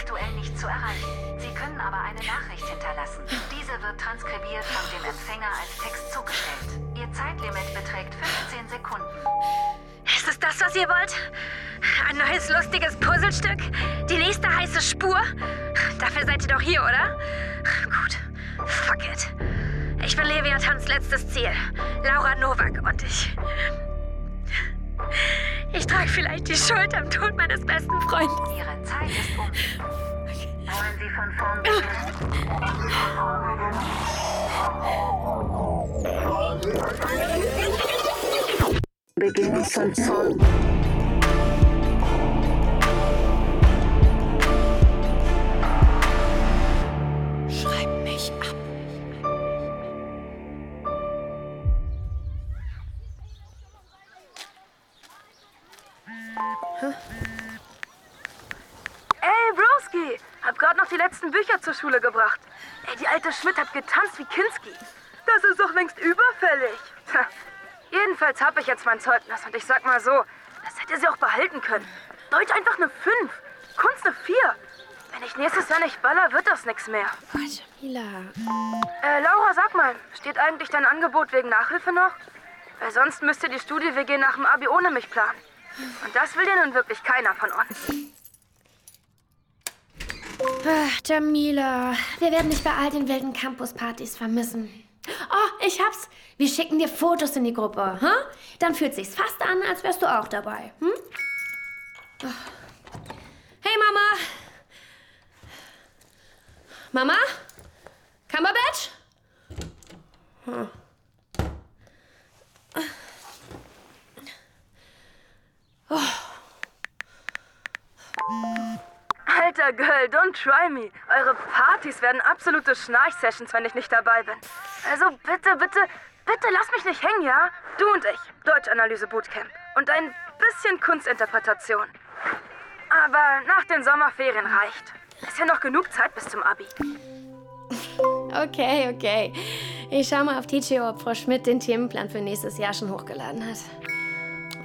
aktuell nicht zu erreichen. Sie können aber eine Nachricht hinterlassen. Diese wird transkribiert von dem Empfänger als Text zugestellt. Ihr Zeitlimit beträgt 15 Sekunden. Ist es das, was ihr wollt? Ein neues lustiges Puzzlestück? Die nächste heiße Spur? Dafür seid ihr doch hier, oder? Gut. Fuck it. Ich bin Leviathans letztes Ziel. Laura Nowak und ich. Ich trage vielleicht die Schuld am Tod meines besten Freundes. Ihre Zeit ist um. Wollen Sie von vorn beginnen? Beginn von vorn. Die letzten Bücher zur Schule gebracht. Ey, die alte Schmidt hat getanzt wie Kinski. Das ist doch längst überfällig. Tja, Jedenfalls hab ich jetzt mein Zeugnis und ich sag mal so, das hätte sie auch behalten können. Deutsch einfach eine 5, Kunst eine 4. Wenn ich nächstes Jahr nicht baller, wird das nichts mehr. Oh, Jamila. Äh, Laura, sag mal, steht eigentlich dein Angebot wegen Nachhilfe noch? Weil sonst müsste die Studie-WG nach dem Abi ohne mich planen. Und das will ja nun wirklich keiner von uns. Ach, Jamila, wir werden dich bei all den wilden Campuspartys vermissen. Oh, ich hab's. Wir schicken dir Fotos in die Gruppe. Hm? Dann fühlt sich's fast an, als wärst du auch dabei. Hm? Oh. Hey, Mama. Mama? Cumberbatch? Girl, don't try me. Eure Partys werden absolute Schnarch-Sessions, wenn ich nicht dabei bin. Also bitte, bitte, bitte lass mich nicht hängen, ja? Du und ich, Deutschanalyse-Bootcamp. Und ein bisschen Kunstinterpretation. Aber nach den Sommerferien reicht. Ist ja noch genug Zeit bis zum Abi. Okay, okay. Ich schau mal auf Teachio, ob Frau Schmidt den Themenplan für nächstes Jahr schon hochgeladen hat.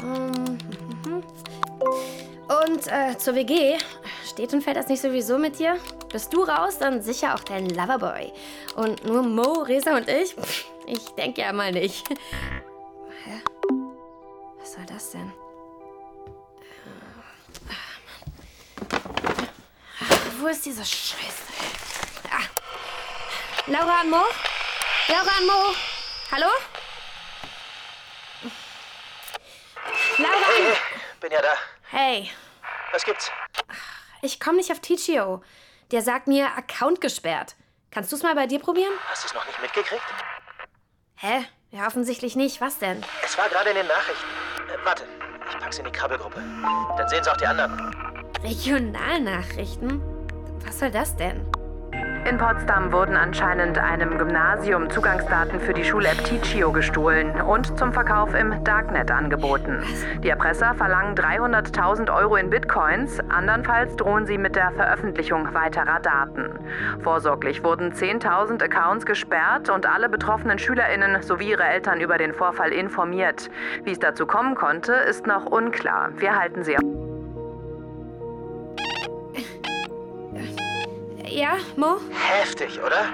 Ähm, mhm. Und äh, zur WG. Steht und fällt das nicht sowieso mit dir? Bist du raus, dann sicher auch dein Loverboy. Und nur Mo, Resa und ich? Pff, Ich denke ja mal nicht. Hä? Was soll das denn? Mann. Ah, Wo ist diese Scheiße? Ah. Laura und Mo? Laura und Mo? Hallo? Laura Hey, bin ja da. Hey, Was gibt's? Ich komme nicht auf Tichio. Der sagt mir, Account gesperrt. Kannst du es mal bei dir probieren? Hast du es noch nicht mitgekriegt? Hä? Ja, offensichtlich nicht. Was denn? Es war gerade in den Nachrichten. Äh, warte, ich pack's in die Krabbelgruppe. Dann sehen es auch die anderen. Regionalnachrichten? Was soll das denn? In Potsdam wurden anscheinend einem Gymnasium Zugangsdaten für die Schul-App Teachio gestohlen und zum Verkauf im Darknet angeboten. Die Erpresser verlangen 300.000 Euro in Bitcoins, andernfalls drohen sie mit der Veröffentlichung weiterer Daten. Vorsorglich wurden 10.000 Accounts gesperrt und alle betroffenen SchülerInnen sowie ihre Eltern über den Vorfall informiert. Wie es dazu kommen konnte, ist noch unklar. Wir halten sie auf. Ja, Mo? Heftig, oder?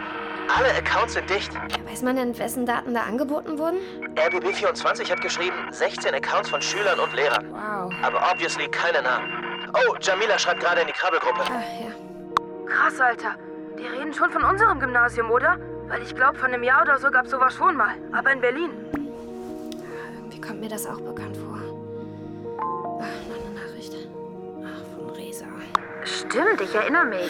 Alle Accounts sind dicht. Weiß man denn, wessen Daten da angeboten wurden? RBB24 hat geschrieben, 16 Accounts von Schülern und Lehrern. Wow. Aber obviously keine Namen. Oh, Jamila schreibt gerade in die Krabbelgruppe. Ah, ja. Krass, Alter. Die reden schon von unserem Gymnasium, oder? Weil ich glaube, von einem Jahr oder so gab's sowas schon mal. Aber in Berlin. Irgendwie kommt mir das auch bekannt vor. Ach, noch eine Nachricht. Ach, von Resa. Stimmt, ich erinnere mich.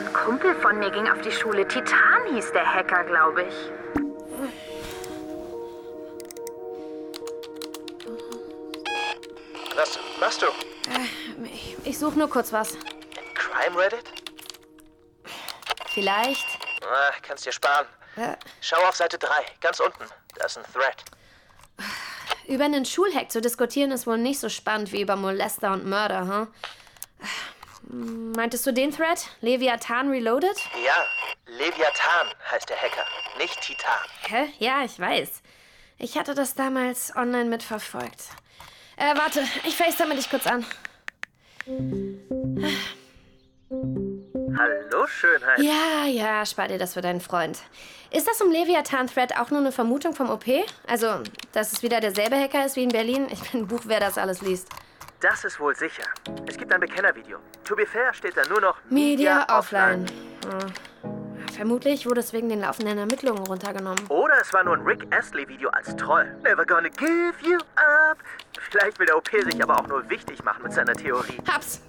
Ein Kumpel von mir ging auf die Schule. Titan hieß der Hacker, glaube ich. Was machst du? Ich, ich suche nur kurz was. Crime Reddit? Vielleicht. Ah, kannst dir sparen. Äh, Schau auf Seite 3, ganz unten. Da ist ein Thread. über einen Schulhack zu diskutieren ist wohl nicht so spannend wie über Molester und Mörder, hm? Meintest du den Thread? Leviathan Reloaded? Ja, Leviathan heißt der Hacker, nicht Titan. Hä? Ja, ich weiß. Ich hatte das damals online mitverfolgt. Äh, warte, ich facetime dich kurz an. Hallo, Schönheit. Ja, ja, spar dir das für deinen Freund. Ist das um Leviathan-Thread auch nur eine Vermutung vom OP? Also, dass es wieder derselbe Hacker ist wie in Berlin? Ich bin ein Buch, wer das alles liest. Das ist wohl sicher. Es gibt ein Bekennervideo. To be fair steht da nur noch Media offline. Hm. Vermutlich wurde es wegen den laufenden Ermittlungen runtergenommen. Oder es war nur ein Rick Astley-Video als Troll. Never gonna give you up. Vielleicht will der OP sich aber auch nur wichtig machen mit seiner Theorie. Hab's.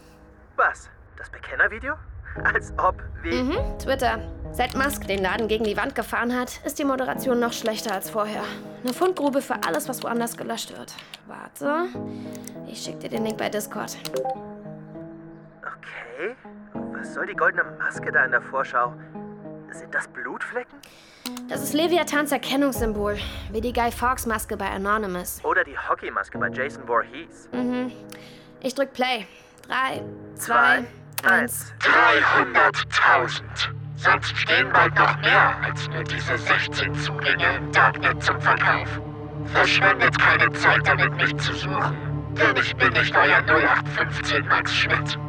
Was? Das Bekennervideo? Als ob wie. Mhm, Twitter. Seit Musk den Laden gegen die Wand gefahren hat, ist die Moderation noch schlechter als vorher. Eine Fundgrube für alles, was woanders gelöscht wird. Warte. Ich schick dir den Link bei Discord. Okay. Was soll die goldene Maske da in der Vorschau? Sind das Blutflecken? Das ist Leviathans Erkennungssymbol, wie die Guy Fawkes Maske bei Anonymous. Oder die Hockeymaske bei Jason Voorhees? Mhm. Ich drück Play. Drei, zwei, eins. 300.000. Sonst stehen bald noch mehr als nur diese 16 Zugänge im Darknet zum Verkauf. Verschwendet keine Zeit damit, mich zu suchen. Denn ich bin nicht euer 0815 Max Schmidt.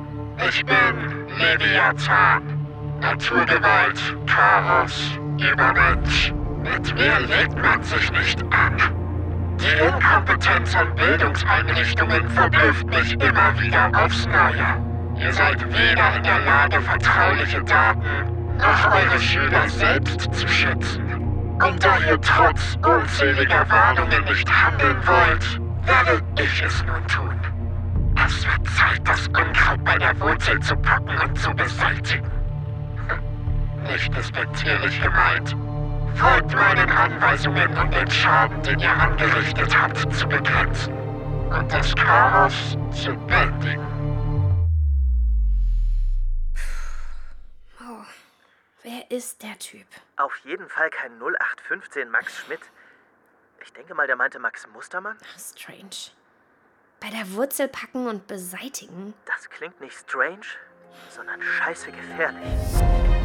Ich bin Leviathan. Naturgewalt, Chaos, Übermensch. Mit mir legt man sich nicht an. Die Inkompetenz an Bildungseinrichtungen verblüfft mich immer wieder aufs Neue. Ihr seid weder in der Lage, vertrauliche Daten noch eure Schüler selbst zu schützen. Und da ihr trotz unzähliger Warnungen nicht handeln wollt, werde ich es nun tun. Es wird Zeit, das Unkraut bei der Wurzel zu packen und zu beseitigen. Nicht despektierlich gemeint. Folgt meinen Anweisungen, um den Schaden, den ihr angerichtet habt, zu begrenzen und das Chaos zu bändigen. Ist der Typ? Auf jeden Fall kein 0815 Max Schmidt. Ich denke mal, der meinte Max Mustermann. Strange. Bei der Wurzel packen und beseitigen? Das klingt nicht strange, sondern scheiße gefährlich.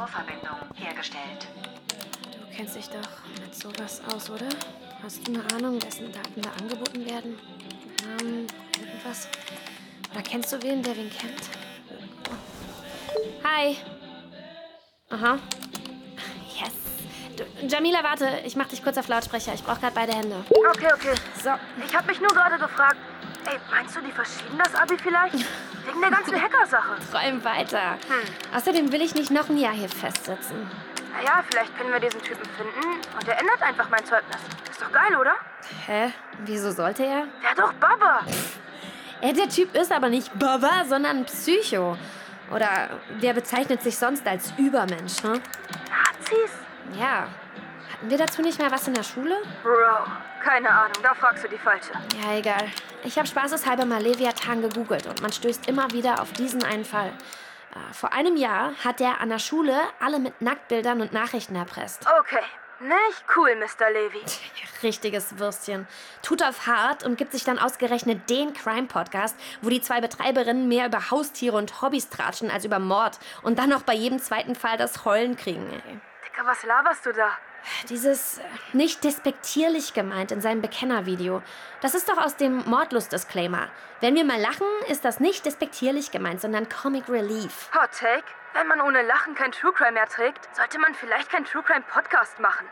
Aktiviert. Torverbindung hergestellt. Du kennst dich doch mit sowas aus, oder? Hast du eine Ahnung, wessen Daten da angeboten werden? Namen, irgendwas? Oder kennst du wen, der wen kennt? Hi. Aha. Yes. Du, Jamila, warte. Ich mach dich kurz auf Lautsprecher. Ich brauch gerade beide Hände. Okay, okay. So. Ich habe mich nur gerade gefragt, ey, meinst du, die verschieben das Abi vielleicht? Wegen der ganzen Hacker-Sache. Träum weiter. Hm. Außerdem will ich nicht noch ein Jahr hier festsitzen. Naja, vielleicht können wir diesen Typen finden und er ändert einfach mein Zeugnis. Ist doch geil, oder? Hä? Wieso sollte er? Ja, doch, Baba. Er, der Typ ist aber nicht Baba, sondern Psycho. Oder der bezeichnet sich sonst als Übermensch, ne? Nazis? Ja. Hatten wir dazu nicht mal was in der Schule? Bro, keine Ahnung, da fragst du die Falsche. Ja, egal. Ich habe spaßeshalber mal Leviathan gegoogelt und man stößt immer wieder auf diesen einen Fall. Äh, Vor einem Jahr hat er an der Schule alle mit Nacktbildern und Nachrichten erpresst. Okay, nicht cool, Mr. Levy. Richtiges Würstchen. Tut auf hart und gibt sich dann ausgerechnet den Crime-Podcast, wo die zwei Betreiberinnen mehr über Haustiere und Hobbys tratschen als über Mord und dann noch bei jedem zweiten Fall das Heulen kriegen. Ey. Dicker, was laberst du da? Dieses äh, nicht despektierlich gemeint in seinem Bekennervideo. Das ist doch aus dem Mordlust-Disclaimer. Wenn wir mal lachen, ist das nicht despektierlich gemeint, sondern Comic Relief. Hot Take? Wenn man ohne Lachen kein True Crime mehr trägt, sollte man vielleicht kein True Crime Podcast machen.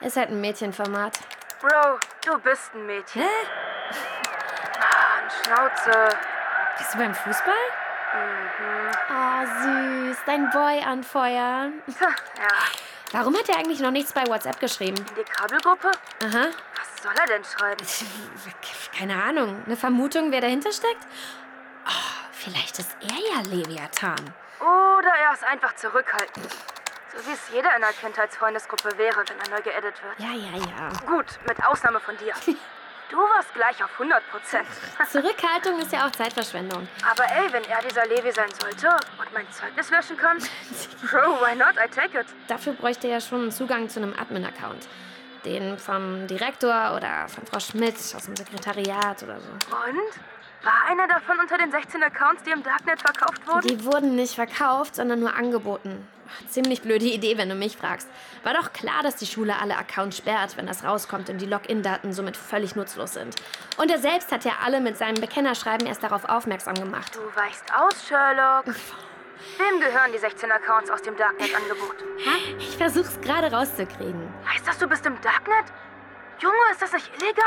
Ist halt ein Mädchenformat. Bro, du bist ein Mädchen. Hä? Mann, Schnauze. Bist du beim Fußball? Mhm. Oh, süß. Dein Boy anfeuern. Ja. Warum hat er eigentlich noch nichts bei WhatsApp geschrieben? In die Krabbelgruppe? Aha. Was soll er denn schreiben? Keine Ahnung. Eine Vermutung, wer dahinter steckt? Oh, vielleicht ist er ja Leviathan. Oder er ist einfach zurückhaltend. So wie es jeder in einer Kindheitsfreundesgruppe wäre, wenn er neu geedit wird. Ja, ja, ja. Gut, mit Ausnahme von dir. Du warst gleich auf 100 Prozent. Zurückhaltung ist ja auch Zeitverschwendung. Aber ey, wenn er dieser Levi sein sollte und mein Zeugnis löschen kann, Bro, why not? I take it. Dafür bräuchte er schon einen Zugang zu einem Admin-Account. Den vom Direktor oder von Frau Schmidt aus dem Sekretariat oder so. Und? War einer davon unter den 16 Accounts, die im Darknet verkauft wurden? Die wurden nicht verkauft, sondern nur angeboten. Ziemlich blöde Idee, wenn du mich fragst. War doch klar, dass die Schule alle Accounts sperrt, wenn das rauskommt und die Login-Daten somit völlig nutzlos sind. Und er selbst hat ja alle mit seinem Bekennerschreiben erst darauf aufmerksam gemacht. Du weichst aus, Sherlock. Wem gehören die 16 Accounts aus dem Darknet-Angebot? Ich versuch's gerade rauszukriegen. Heißt das, du bist im Darknet? Junge, ist das nicht illegal?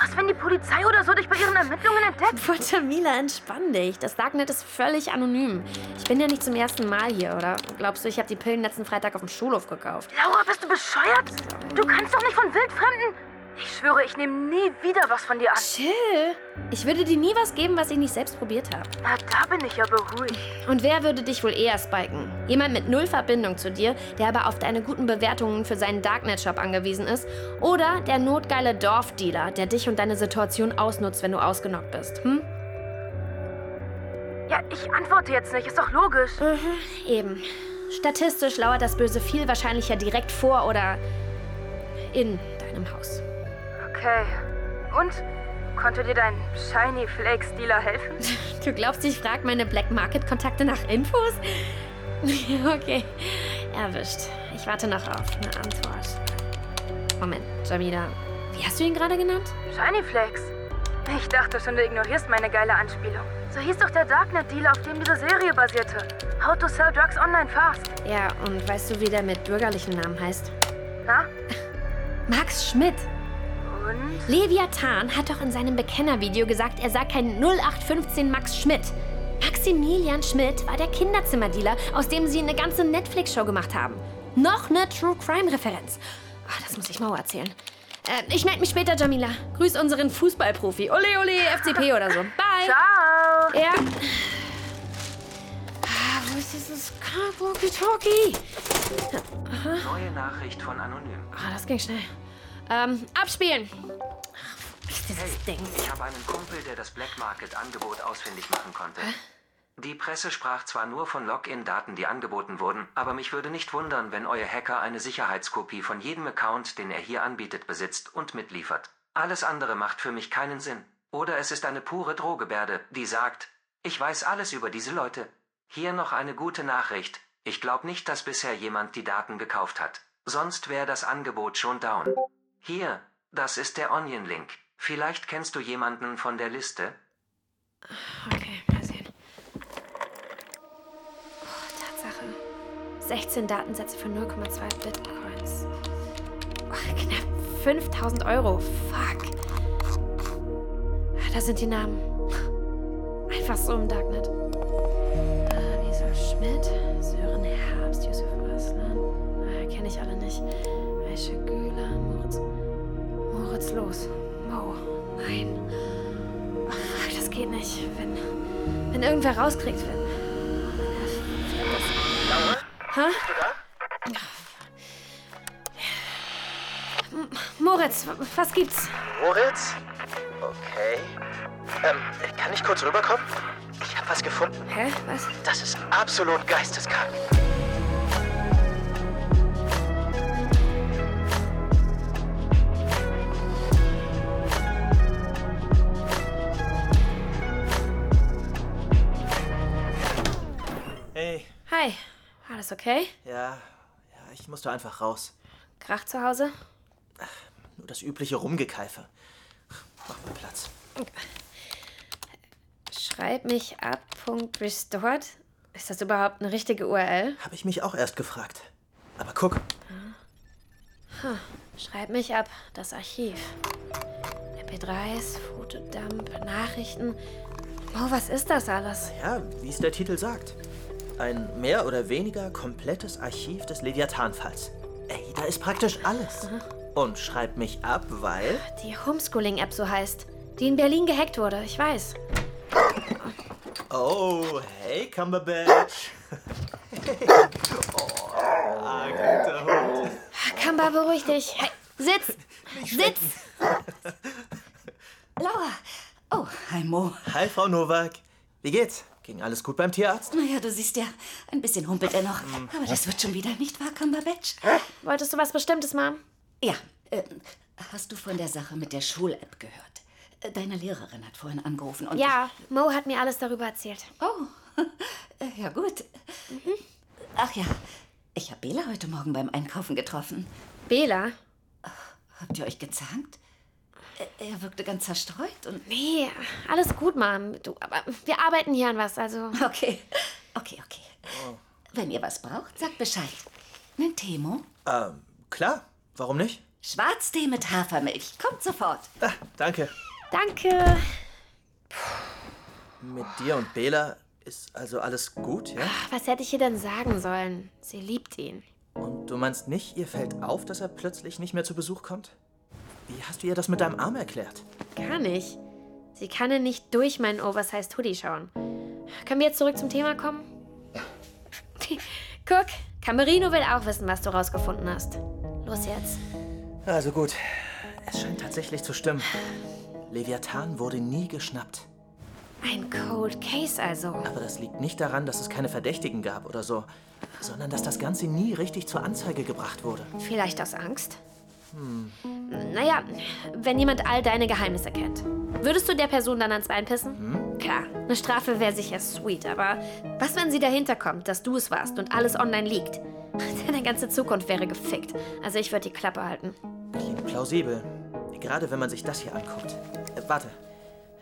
Was, wenn die Polizei oder so dich bei ihren Ermittlungen entdeckt? Boah, Jamila, entspann dich. Das Darknet ist völlig anonym. Ich bin ja nicht zum ersten Mal hier, oder? Glaubst du, ich habe die Pillen letzten Freitag auf dem Schulhof gekauft? Laura, bist du bescheuert? Du kannst doch nicht von Wildfremden. Ich schwöre, ich nehme nie wieder was von dir an. Chill. Ich würde dir nie was geben, was ich nicht selbst probiert habe. Na, da bin ich ja beruhigt. Und wer würde dich wohl eher spiken? Jemand mit null Verbindung zu dir, der aber auf deine guten Bewertungen für seinen Darknet-Shop angewiesen ist? Oder der notgeile Dorfdealer, der dich und deine Situation ausnutzt, wenn du ausgenockt bist? Hm? Ja, ich antworte jetzt nicht, ist doch logisch. Eben. Statistisch lauert das Böse viel wahrscheinlicher direkt vor oder in deinem Haus. Okay. Und? Konnte dir dein Shiny Flakes Dealer helfen? Du glaubst, ich frage meine Black Market Kontakte nach Infos? okay, erwischt. Ich warte noch auf eine Antwort. Moment, Jamila, wie hast du ihn gerade genannt? Shiny Flakes? Ich dachte schon, du ignorierst meine geile Anspielung. So hieß doch der Darknet-Dealer, auf dem diese Serie basierte. How to sell drugs online fast. Ja, und weißt du, wie der mit bürgerlichen Namen heißt? Na? Max Schmidt. Und? Leviathan hat doch in seinem Bekennervideo gesagt, er sei kein 0815 Max Schmidt. Maximilian Schmidt war der Kinderzimmerdealer, aus dem sie eine ganze Netflix-Show gemacht haben. Noch eine True Crime-Referenz. Ah, das muss ich Mau erzählen. Äh, ich melde mich später, Jamila. Grüß unseren Fußballprofi. Ole, ole, FCP oder so. Bye. Ciao! Ja. Ah, wo ist dieses Walkie-Talkie? Neue Nachricht von Anonym. Ah, das ging schnell. Ähm, abspielen. Dieses Ding. Ich habe einen Kumpel, der das Black Market Angebot ausfindig machen konnte. Die Presse sprach zwar nur von Login-Daten, die angeboten wurden, aber mich würde nicht wundern, wenn euer Hacker eine Sicherheitskopie von jedem Account, den er hier anbietet, besitzt und mitliefert. Alles andere macht für mich keinen Sinn. Oder es ist eine pure Drohgebärde, die sagt, ich weiß alles über diese Leute. Hier noch eine gute Nachricht. Ich glaube nicht, dass bisher jemand die Daten gekauft hat. Sonst wäre das Angebot schon down. Hier, das ist der Onion-Link. Vielleicht kennst du jemanden von der Liste? Okay, mal sehen. Oh, Tatsache. 16 Datensätze für 0,2 Bitcoins. Oh, knapp 5000 Euro. Fuck. Da sind die Namen. Einfach so im Darknet. Äh, Lisa Schmidt, Sören Herbst, Yusuf Aslan. Kenne ich alle nicht. Aisha Güler, Moritz. Moritz Los. Mo. Nein. Oh, fuck, das geht nicht. Wenn, wenn irgendwer rauskriegt, wenn. Hä? Moritz, was gibt's? Moritz? Okay. Ähm, kann ich kurz rüberkommen? Ich habe was gefunden. Hä? Was? Das ist absolut geisteskrank. Alles okay? ja, ja, ich musste einfach raus. Krach zu Hause? Nur das übliche Rumgekeife. Mach mal Platz. Schreib mich ab. Restored. Ist das überhaupt eine richtige URL? Habe ich mich auch erst gefragt. Aber guck, Schreib mich ab. Das Archiv. MP3s, Fotodump, Nachrichten. Oh, was ist das alles? ja, wie es der Titel sagt. Ein mehr oder weniger komplettes Archiv des Leviathan-Falls. Ey, da ist praktisch alles. Und schreib mich ab, weil. Die Homeschooling-App so heißt. Die in Berlin gehackt wurde, ich weiß. Oh, hey, Cumberbatch. oh, ah, guter Hund. Kamba, beruhig dich. Hey, sitz! Sitz! Laura! Oh, hi Mo. Hi, Frau Nowak. Wie geht's? Ging alles gut beim Tierarzt? Naja, du siehst ja, ein bisschen humpelt er noch. Aber das wird schon wieder, nicht wahr, Cumberbatch? Wolltest du was Bestimmtes, Mom? Ja, äh, hast du von der Sache mit der Schul-App gehört? Äh, Deine Lehrerin hat vorhin angerufen und. Ja, Mo hat mir alles darüber erzählt. Oh, äh, ja gut. Ach ja, ich habe Bela heute Morgen beim Einkaufen getroffen. Bela? Habt ihr euch gezankt? Er- wirkte ganz zerstreut und. Nee, alles gut, Mom. Du, aber wir arbeiten hier an was, also. Okay, okay, okay. Wenn ihr was braucht, sagt Bescheid. Nen Temo? Ähm, klar. Warum nicht? Schwarztee mit Hafermilch. Kommt sofort. Ah, danke. Danke. Mit dir und Bela ist also alles gut, ja? Was hätte ich ihr denn sagen sollen? Sie liebt ihn. Und du meinst nicht, ihr fällt auf, dass er plötzlich nicht mehr zu Besuch kommt? Wie hast du ihr das mit deinem Arm erklärt? Gar nicht. Sie kann ja nicht durch meinen Oversized Hoodie schauen. Können wir jetzt zurück zum Thema kommen? Guck, Camerino will auch wissen, was du rausgefunden hast. Los jetzt. Also gut. Es scheint tatsächlich zu stimmen. Leviathan wurde nie geschnappt. Ein Cold Case also. Aber das liegt nicht daran, dass es keine Verdächtigen gab oder so, sondern dass das Ganze nie richtig zur Anzeige gebracht wurde. Vielleicht aus Angst? Hm. Naja, wenn jemand all deine Geheimnisse kennt. Würdest du der Person dann ans Bein pissen? Hm? Klar, eine Strafe wäre sicher sweet, aber was, wenn sie dahinter kommt, dass du es warst und alles online liegt? Deine ganze Zukunft wäre gefickt. Also ich würde die Klappe halten. Klingt plausibel. Gerade wenn man sich das hier anguckt. Äh, warte.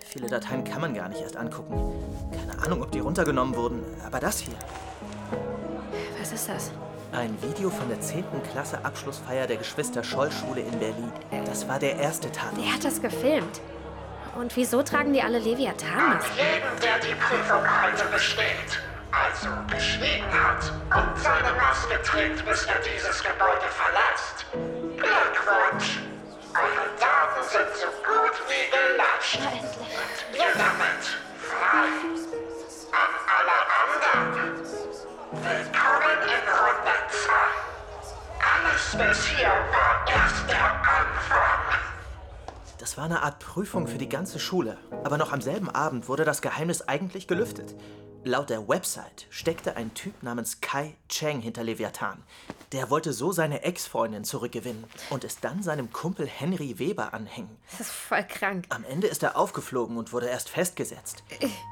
Viele Dateien kann man gar nicht erst angucken. Keine Ahnung, ob die runtergenommen wurden, aber das hier. Was ist das? Ein Video von der 10. Klasse Abschlussfeier der Geschwister-Scholl-Schule in Berlin. Das war der erste Tatort. Wer hat das gefilmt? Und wieso tragen die alle Leviathan-Masken? Jeden, der die Prüfung heute besteht, also geschrieben hat und seine Maske trägt, bis er dieses Gebäude verlässt. Glückwunsch! Eure Daten sind so gut wie gelöscht. Und ihr damit frei. An alle anderen. Willkommen in Runde 2. Alles bis hier war erst der Anfang. Das war eine Art Prüfung für die ganze Schule. Aber noch am selben Abend wurde das Geheimnis eigentlich gelüftet. Laut der Website steckte ein Typ namens Kai Cheng hinter Leviathan. Der wollte so seine Ex-Freundin zurückgewinnen und es dann seinem Kumpel Henry Weber anhängen. Das ist voll krank. Am Ende ist er aufgeflogen und wurde erst festgesetzt.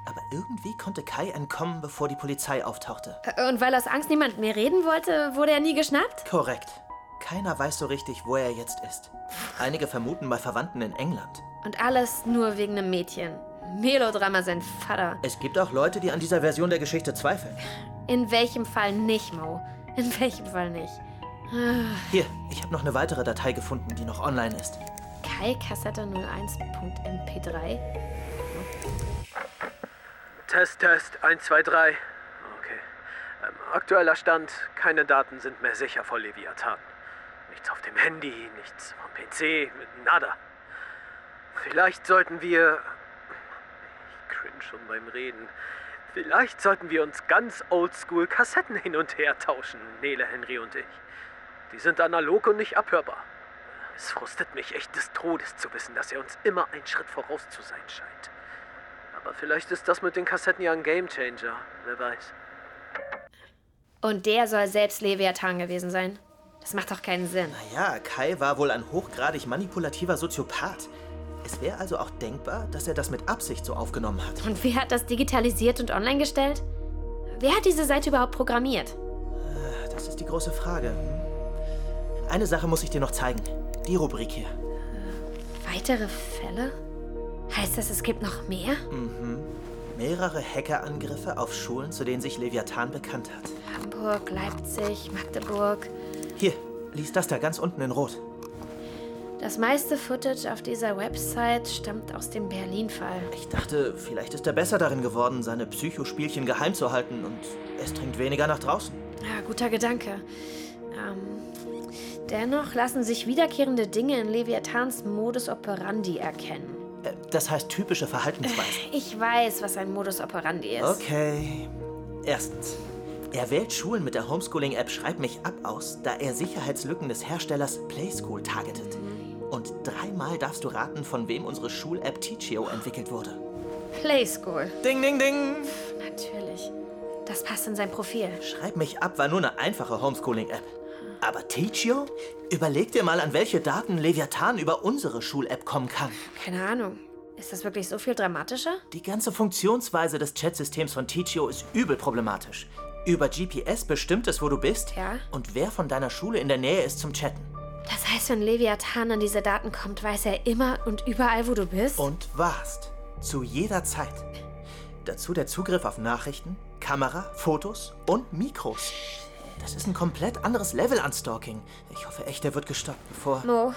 Aber irgendwie konnte Kai entkommen, bevor die Polizei auftauchte. Und weil aus Angst niemand mehr reden wollte, wurde er nie geschnappt? Korrekt. Keiner weiß so richtig, wo er jetzt ist. Einige vermuten bei Verwandten in England. Und alles nur wegen einem Mädchen. Melodrama sein Vater. Es gibt auch Leute, die an dieser Version der Geschichte zweifeln. In welchem Fall nicht, Mo? In welchem Fall nicht? Ah, Hier, ich habe noch eine weitere Datei gefunden, die noch online ist. Kai Kassette 01.mp3. Test, Test, 1, 2, 3. Okay. Ähm, aktueller Stand, keine Daten sind mehr sicher vor Leviathan. Nichts auf dem Handy, nichts vom PC, nada. Vielleicht sollten wir... Ich cringe schon beim Reden. Vielleicht sollten wir uns ganz oldschool Kassetten hin und her tauschen, Nele, Henry und ich. Die sind analog und nicht abhörbar. Es frustet mich echt des Todes zu wissen, dass er uns immer einen Schritt voraus zu sein scheint. Aber vielleicht ist das mit den Kassetten ja ein Gamechanger. Wer weiß. Und der soll selbst Leviathan gewesen sein. Das macht doch keinen Sinn. Ja, Kai war wohl ein hochgradig manipulativer Soziopath. Es wäre also auch denkbar, dass er das mit Absicht so aufgenommen hat. Und wer hat das digitalisiert und online gestellt? Wer hat diese Seite überhaupt programmiert? Das ist die große Frage. Eine Sache muss ich dir noch zeigen. Die Rubrik hier. Weitere Fälle? Heißt das, es gibt noch mehr? Mhm. Mehrere Hackerangriffe auf Schulen, zu denen sich Leviathan bekannt hat. Hamburg, Leipzig, Magdeburg. Hier, lies das da ganz unten in Rot. Das meiste Footage auf dieser Website stammt aus dem Berlin-Fall. Ich dachte, vielleicht ist er besser darin geworden, seine Psychospielchen geheim zu halten und es dringt weniger nach draußen. Ja, guter Gedanke. Ähm, dennoch lassen sich wiederkehrende Dinge in Leviathans Modus operandi erkennen. Äh, Das heißt typische Verhaltensweisen. Ich weiß, was ein Modus operandi ist. Okay. Erstens. Er wählt Schulen mit der Homeschooling-App Schreib mich ab aus, da er Sicherheitslücken des Herstellers Playschool targetet. Und dreimal darfst du raten, von wem unsere Schul-App Teachio entwickelt wurde. Playschool. Ding, ding, ding. Natürlich. Das passt in sein Profil. Schreib mich ab war nur eine einfache Homeschooling-App. Aber Teachio? Überleg dir mal, an welche Daten Leviathan über unsere Schul-App kommen kann. Keine Ahnung. Ist das wirklich so viel dramatischer? Die ganze Funktionsweise des Chatsystems von Teachio ist übel problematisch. Über GPS bestimmt es, wo du bist Ja. und wer von deiner Schule in der Nähe ist zum Chatten. Das heißt, wenn Leviathan an diese Daten kommt, weiß er immer und überall, wo du bist? Und warst. Zu jeder Zeit. Dazu der Zugriff auf Nachrichten, Kamera, Fotos und Mikros. Das ist ein komplett anderes Level an Stalking. Ich hoffe echt, er wird gestoppt, bevor... Mo,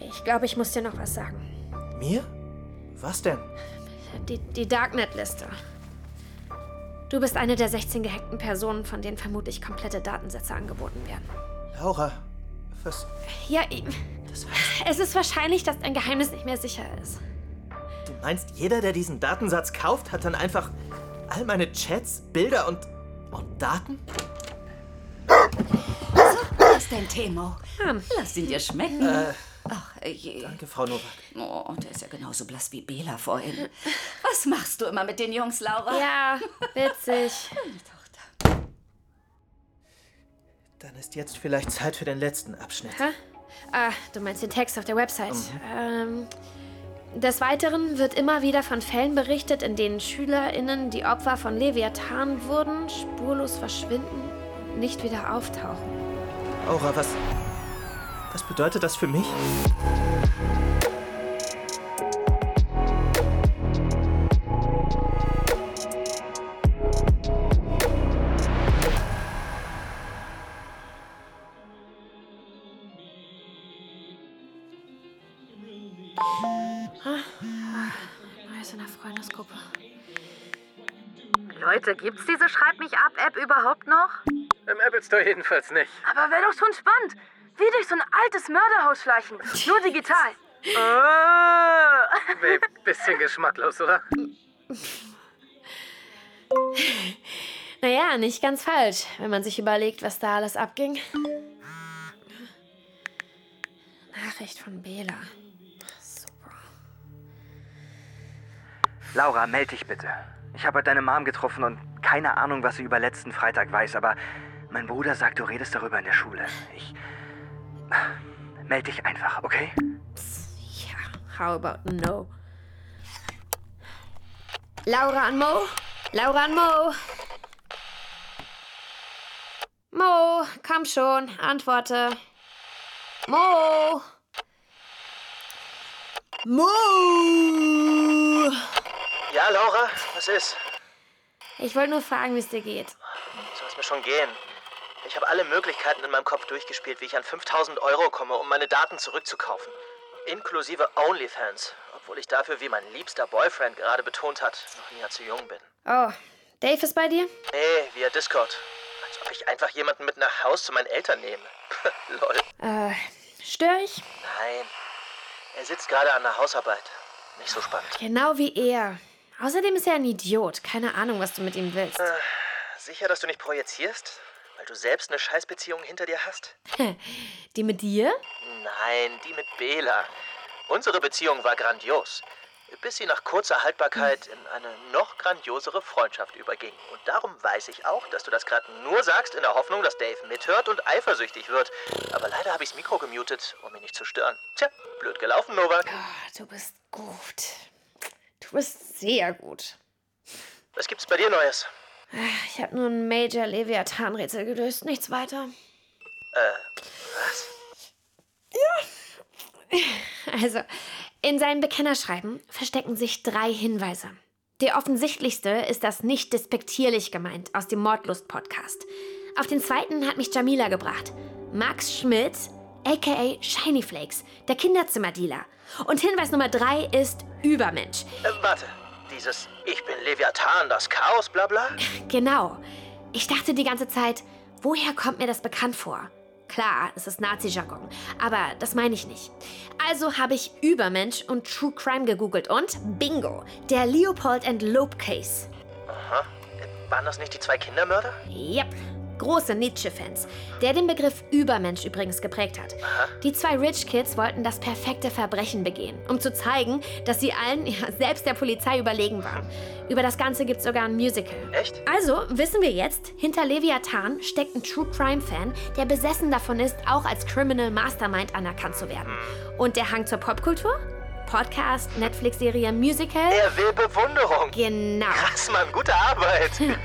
ich glaube, ich muss dir noch was sagen. Mir? Was denn? Die, die Darknet-Liste. Du bist eine der 16 gehackten Personen, von denen vermutlich komplette Datensätze angeboten werden. Laura, was... Ja, ich- es ist wahrscheinlich, dass dein Geheimnis nicht mehr sicher ist. Du meinst, jeder, der diesen Datensatz kauft, hat dann einfach all meine Chats, Bilder und... und Daten? Was ist denn Temo? Hm. Lass ihn dir schmecken. Äh, Ach, je. Danke, Frau Nowak. Oh, der ist ja genauso blass wie Bela vorhin. Was machst du immer mit den Jungs, Laura? Ja, witzig. Dann ist jetzt vielleicht Zeit für den letzten Abschnitt. Hä? Ah, du meinst den Text auf der Website. Ähm, des Weiteren wird immer wieder von Fällen berichtet, in denen SchülerInnen, die Opfer von Leviathan wurden, spurlos verschwinden und nicht wieder auftauchen. Laura, was... Was bedeutet das für mich? Leute, gibt's diese Schreib mich ab App überhaupt noch? Im Apple Store jedenfalls nicht. Aber wäre doch schon spannend. Wie durch so ein altes Mörderhaus schleichen. Nur digital. Oh. Babe, bisschen geschmacklos, oder? Naja, nicht ganz falsch, wenn man sich überlegt, was da alles abging. Nachricht von Bela. Laura, meld dich bitte. Ich habe deine Mom getroffen und keine Ahnung, was sie über letzten Freitag weiß, aber mein Bruder sagt, du redest darüber in der Schule. Ich. Meld dich einfach, okay? How about no? Laura an Mo? Laura an Mo? Mo, komm schon, antworte. Mo! Mo! Ja, Laura, was ist? Ich wollte nur fragen, wie es dir geht. Soll es mir schon gehen? Ich habe alle Möglichkeiten in meinem Kopf durchgespielt, wie ich an 5000 Euro komme, um meine Daten zurückzukaufen. Inklusive OnlyFans. Obwohl ich dafür, wie mein liebster Boyfriend gerade betont hat, noch Jahr zu jung bin. Oh, Dave ist bei dir? Nee, via Discord. Als ob ich einfach jemanden mit nach Haus zu meinen Eltern nehme. Lol. Äh, störe ich? Nein. Er sitzt gerade an der Hausarbeit. Nicht so spannend. Genau wie er. Außerdem ist er ein Idiot. Keine Ahnung, was du mit ihm willst. Äh, sicher, dass du nicht projizierst? Weil du selbst eine Scheißbeziehung hinter dir hast? Die mit dir? Nein, die mit Bela. Unsere Beziehung war grandios. Bis sie nach kurzer Haltbarkeit in eine noch grandiosere Freundschaft überging. Und darum weiß ich auch, dass du das gerade nur sagst, in der Hoffnung, dass Dave mithört und eifersüchtig wird. Aber leider habe ich das Mikro gemutet, um ihn nicht zu stören. Tja, blöd gelaufen, Novak. Du bist gut. Du bist sehr gut. Was gibt's bei dir Neues? Ich habe nur ein Major Leviathan-Rätsel gelöst, nichts weiter. Äh, was? Also, in seinem Bekennerschreiben verstecken sich drei Hinweise. Der offensichtlichste ist das nicht despektierlich gemeint aus dem Mordlust-Podcast. Auf den zweiten hat mich Jamila gebracht. Max Schmidt, aka Shiny Flakes, der Kinderzimmerdealer. Und Hinweis Nummer drei ist Übermensch. Äh, warte. Dieses Ich bin Leviathan, das Chaos, bla bla? Genau. Ich dachte die ganze Zeit, woher kommt mir das bekannt vor? Klar, es ist Nazi-Jargon, aber das meine ich nicht. Also habe ich Übermensch und True Crime gegoogelt und bingo, der Leopold and Loeb Case. Aha. Waren das nicht die zwei Kindermörder? Yep, große Nietzsche-Fans, der den Begriff Übermensch übrigens geprägt hat. Die zwei Rich Kids wollten das perfekte Verbrechen begehen, um zu zeigen, dass sie allen, ja, selbst der Polizei überlegen waren. Über das Ganze gibt es sogar ein Musical. Echt? Also wissen wir jetzt, hinter Leviathan steckt ein True Crime-Fan, der besessen davon ist, auch als Criminal Mastermind anerkannt zu werden. Und der Hang zur Popkultur? Podcast, Netflix-Serie, Musical. Er will Bewunderung. Genau. Krass, Mann, gute Arbeit.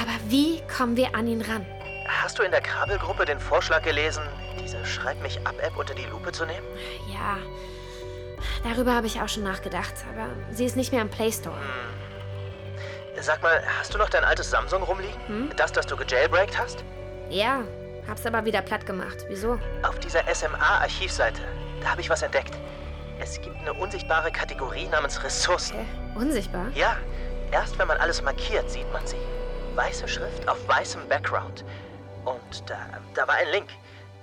Aber wie kommen wir an ihn ran? Hast du in der Krabbelgruppe den Vorschlag gelesen, diese Schreib mich ab App unter die Lupe zu nehmen? Ja, darüber habe ich auch schon nachgedacht, aber sie ist nicht mehr im Play Store. Sag mal, hast du noch dein altes Samsung rumliegen? Hm? Das, das du gejailbreakt hast? Ja, hab's aber wieder platt gemacht. Wieso? Auf dieser SMA-Archivseite, da habe ich was entdeckt. Es gibt eine unsichtbare Kategorie namens Ressourcen. Unsichtbar? Ja, erst wenn man alles markiert, sieht man sie. Weiße Schrift auf weißem Background. Und da, da war ein Link.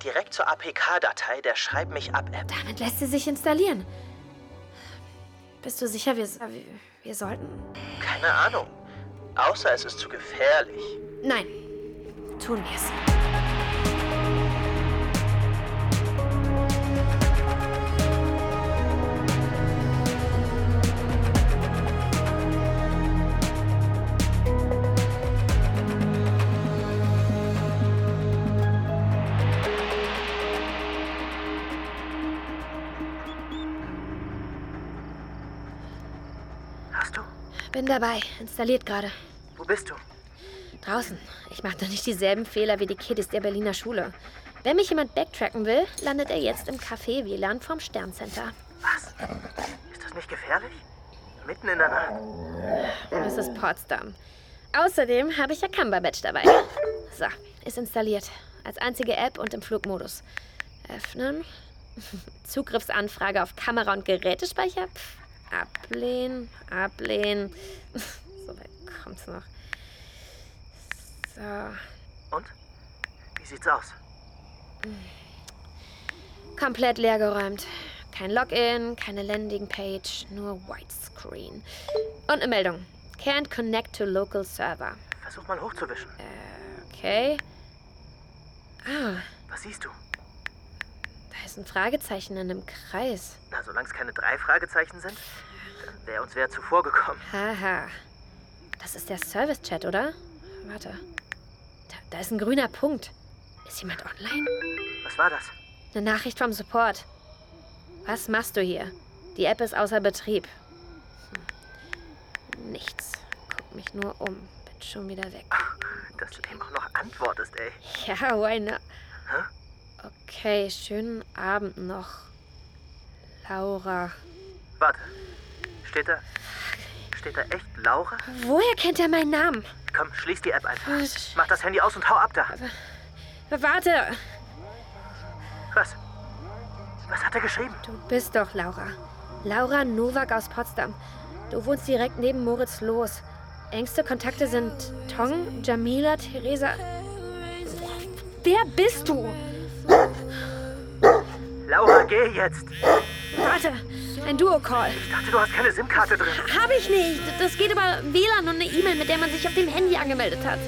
Direkt zur APK-Datei der Schreib mich ab App. Damit lässt sie sich installieren. Bist du sicher, wir, wir, wir sollten? Keine Ahnung. Außer es ist zu gefährlich. Nein, tun wir es. Bin dabei. Installiert gerade. Wo bist du? Draußen. Ich mache doch nicht dieselben Fehler wie die Kiddies der Berliner Schule. Wenn mich jemand backtracken will, landet er jetzt im Café WLAN vom Sterncenter. Was? Ist das nicht gefährlich? Mitten in der Nacht. Das ist Potsdam. Außerdem habe ich ja Cumberbatch dabei. So, ist installiert. Als einzige App und im Flugmodus. Öffnen. Zugriffsanfrage auf Kamera und Gerätespeicher. Pff, ablehnen, ablehnen. So weit kommt's noch. So. Und? Wie sieht's aus? Komplett leergeräumt. Kein Login, keine Landingpage, nur Widescreen. Und eine Meldung. Can't connect to local server. Versuch mal hochzuwischen. Okay. Ah, Was siehst du? da ist ein Fragezeichen in einem Kreis. Na, solange es keine drei Fragezeichen sind, wäre uns wer zuvor gekommen. Haha. Das ist der Service-Chat, oder? Warte. Da, da ist ein grüner Punkt. Ist jemand online? Was war das? Eine Nachricht vom Support. Was machst du hier? Die App ist außer Betrieb. Hm. Nichts. Guck mich nur um. Bin schon wieder weg. Dass du dem auch noch antwortest, ey. Ja, why not? Hä? Okay, schönen Abend noch. Laura. Warte. Steht da. Steht da echt Laura? Woher kennt er meinen Namen? Komm, schließ die App einfach. Was? Mach das Handy aus und hau ab da. Warte, Was? Was hat er geschrieben? du bist doch Laura. Laura Nowak aus Potsdam. Du wohnst direkt neben Moritz Los. Engste Kontakte sind Tong, Jamila, Theresa. Wer bist du? Laura, geh jetzt. Warte, ein Duo-Call. Ich dachte, du hast keine SIM-Karte drin. Hab ich nicht. Das geht über WLAN und eine E-Mail, mit der man sich auf dem Handy angemeldet hat.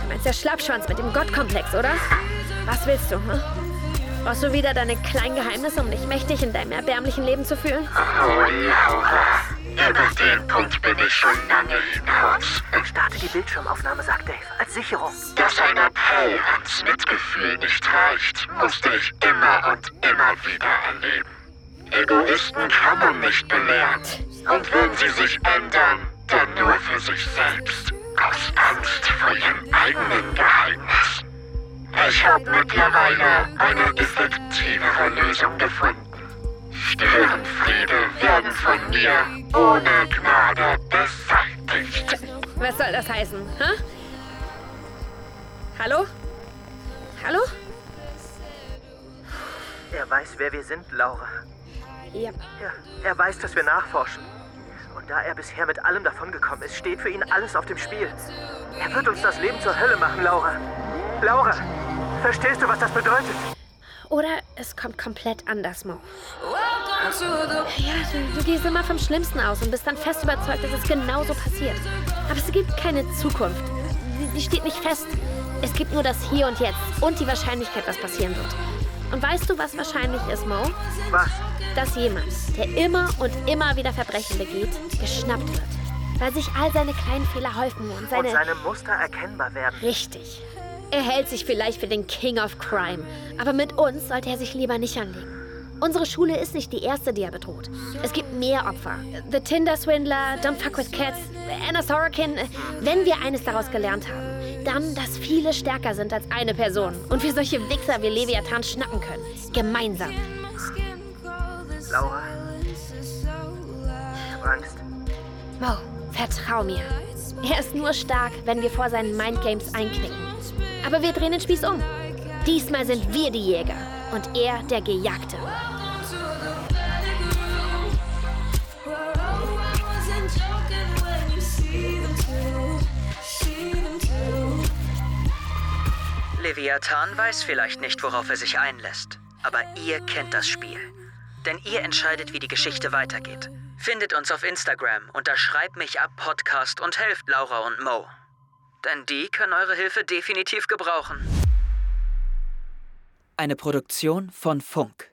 Du meinst der Schlappschwanz mit dem Gottkomplex, oder? Was willst du, hm? Brauchst du wieder deine kleinen Geheimnisse, um dich mächtig in deinem erbärmlichen Leben zu fühlen? Oh, Laura. Über den Punkt bin ich schon lange hinaus. Starte die Bildschirmaufnahme, sagt Dave. Als Sicherung. Dass ein Appell ans Mitgefühl nicht reicht, musste ich immer und immer wieder erleben. Egoisten kann man nicht belehren. Und wenn sie sich ändern, dann nur für sich selbst. Aus Angst vor ihrem eigenen Geheimnis. Ich habe mittlerweile eine effektivere Lösung gefunden. Störenfriede werden von mir ohne Gnade beseitigt. Was soll das heißen, hä? Hallo? Hallo? Er weiß, wer wir sind, Laura. Ja. Ja, er weiß, dass wir nachforschen. Und da er bisher mit allem davongekommen ist, steht für ihn alles auf dem Spiel. Er wird uns das Leben zur Hölle machen, Laura. Laura, verstehst du, was das bedeutet? Oder es kommt komplett anders, Mo. Ja, du, du gehst immer vom Schlimmsten aus und bist dann fest überzeugt, dass es genauso passiert. Aber es gibt keine Zukunft. Die, die steht nicht fest. Es gibt nur das Hier und Jetzt und die Wahrscheinlichkeit, was passieren wird. Und weißt du, was wahrscheinlich ist, Mo? Was? Dass jemand, der immer und immer wieder Verbrechen begeht, geschnappt wird. Weil sich all seine kleinen Fehler häufen und seine... Und seine Muster erkennbar werden. Richtig. Er hält sich vielleicht für den King of Crime, aber mit uns sollte er sich lieber nicht anlegen. Unsere Schule ist nicht die erste, die er bedroht. Es gibt mehr Opfer. The Tinder Swindler, Don't Fuck with Cats, Anna Sorokin. Wenn wir eines daraus gelernt haben, dann, dass viele stärker sind als eine Person und wir solche Wichser wie Leviathan schnappen können. Gemeinsam. Laura, ich hab Angst. Mo, vertrau mir. Er ist nur stark, wenn wir vor seinen Mindgames einknicken. Aber wir drehen den Spieß um. Diesmal sind wir die Jäger und er der Gejagte. Leviathan weiß vielleicht nicht, worauf er sich einlässt. Aber ihr kennt das Spiel. Denn ihr entscheidet, wie die Geschichte weitergeht. Findet uns auf Instagram unter Schreib mich ab Podcast und helft Laura und Mo. Denn die können eure Hilfe definitiv gebrauchen. Eine Produktion von Funk.